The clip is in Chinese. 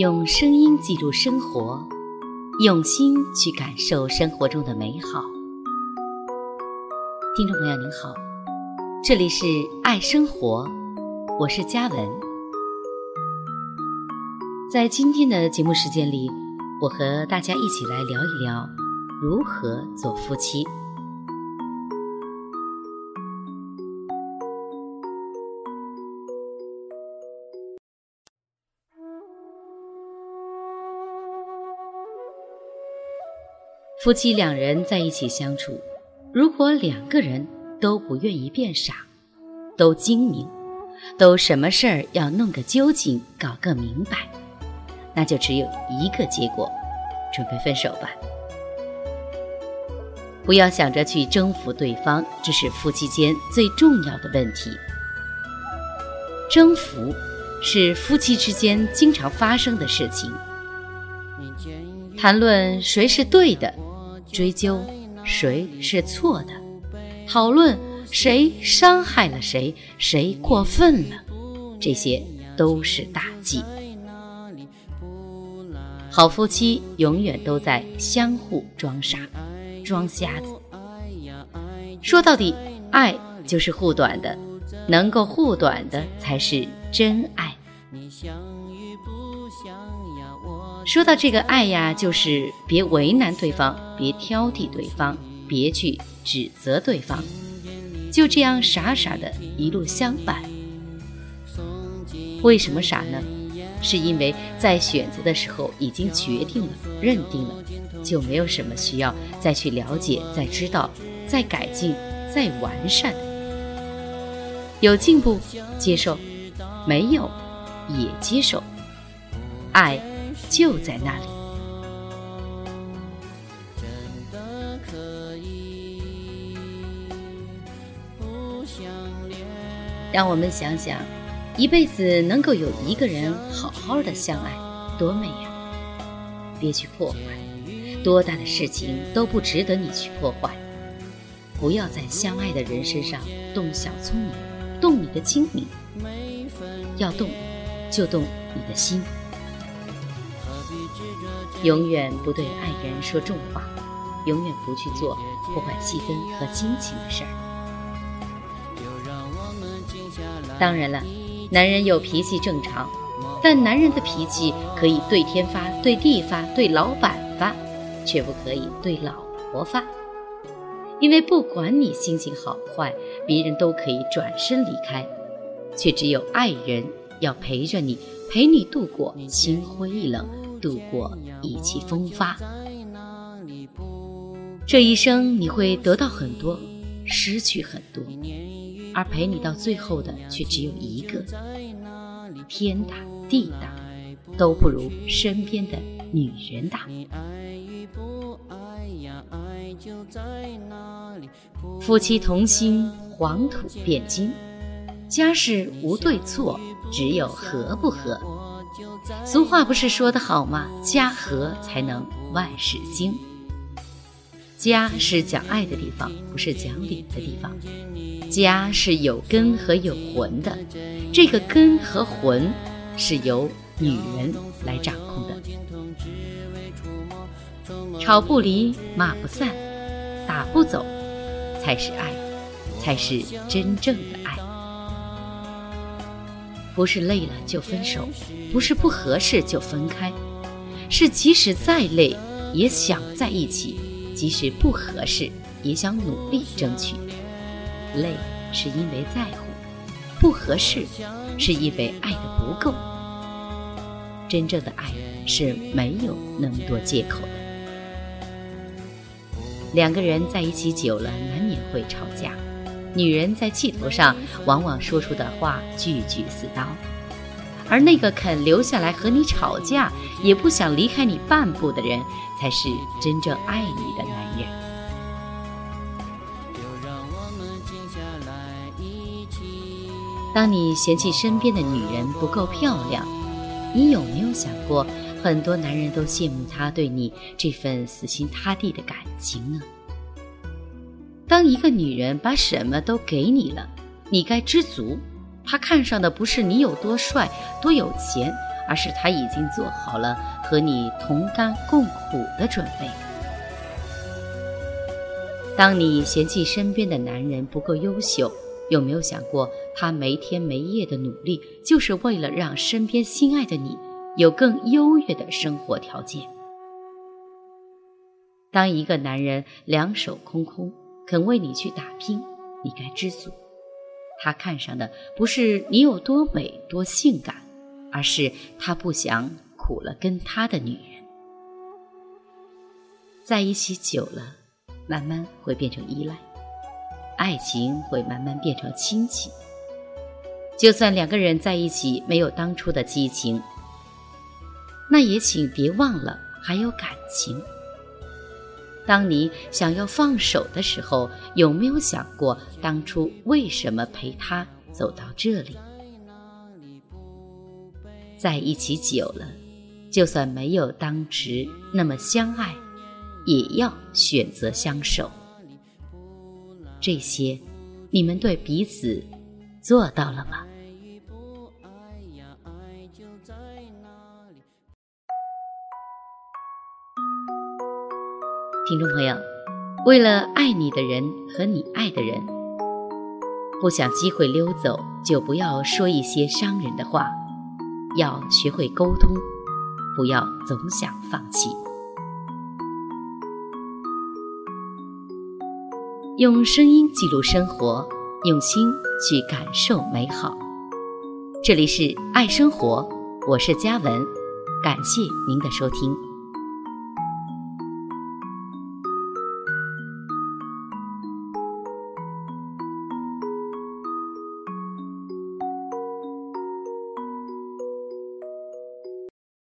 用声音记录生活，用心去感受生活中的美好。听众朋友您好，这里是爱生活，我是嘉文。在今天的节目时间里，我和大家一起来聊一聊如何做夫妻。夫妻两人在一起相处，如果两个人都不愿意变傻，都精明，都什么事儿要弄个究竟，搞个明白，那就只有一个结果，准备分手吧。不要想着去征服对方，这是夫妻间最重要的问题。征服是夫妻之间经常发生的事情，谈论谁是对的。追究谁是错的，讨论谁伤害了谁，谁过分了，这些都是大忌。好夫妻永远都在相互装傻、装瞎子。说到底，爱就是护短的，能够护短的才是真爱。说到这个爱呀，就是别为难对方，别挑剔对方，别去指责对方，就这样傻傻的一路相伴。为什么傻呢？是因为在选择的时候已经决定了、认定了，就没有什么需要再去了解、再知道、再改进、再完善。有进步接受，没有也接受，爱。就在那里。让我们想想，一辈子能够有一个人好好的相爱，多美呀！别去破坏，多大的事情都不值得你去破坏。不要在相爱的人身上动小聪明，动你的精明。要动，就动你的心。永远不对爱人说重话，永远不去做破坏气氛和激情的事儿。当然了，男人有脾气正常，但男人的脾气可以对天发、对地发、对老板发，却不可以对老婆发。因为不管你心情好坏，别人都可以转身离开，却只有爱人要陪着你，陪你度过心灰意冷。度过意气风发，这一生你会得到很多，失去很多，而陪你到最后的却只有一个。天大地大，都不如身边的女人大。夫妻同心，黄土变金。家事无对错，只有合不和。俗话不是说的好吗？家和才能万事兴。家是讲爱的地方，不是讲理的地方。家是有根和有魂的，这个根和魂是由女人来掌控的。吵不离，骂不散，打不走，才是爱，才是真正的爱。不是累了就分手，不是不合适就分开，是即使再累也想在一起，即使不合适也想努力争取。累是因为在乎，不合适是因为爱的不够。真正的爱是没有那么多借口的。两个人在一起久了，难免会吵架。女人在气头上，往往说出的话句句似刀，而那个肯留下来和你吵架，也不想离开你半步的人，才是真正爱你的男人。当你嫌弃身边的女人不够漂亮，你有没有想过，很多男人都羡慕她对你这份死心塌地的感情呢？当一个女人把什么都给你了，你该知足。她看上的不是你有多帅、多有钱，而是她已经做好了和你同甘共苦的准备。当你嫌弃身边的男人不够优秀，有没有想过他没天没夜的努力，就是为了让身边心爱的你有更优越的生活条件？当一个男人两手空空，肯为你去打拼，你该知足。他看上的不是你有多美多性感，而是他不想苦了跟他的女人。在一起久了，慢慢会变成依赖，爱情会慢慢变成亲情。就算两个人在一起没有当初的激情，那也请别忘了还有感情。当你想要放手的时候，有没有想过当初为什么陪他走到这里？在一起久了，就算没有当时那么相爱，也要选择相守。这些，你们对彼此做到了吗？听众朋友，为了爱你的人和你爱的人，不想机会溜走，就不要说一些伤人的话，要学会沟通，不要总想放弃。用声音记录生活，用心去感受美好。这里是爱生活，我是嘉文，感谢您的收听。